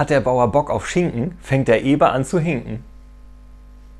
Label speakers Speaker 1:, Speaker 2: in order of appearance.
Speaker 1: Hat der Bauer Bock auf Schinken, fängt der Eber an zu hinken.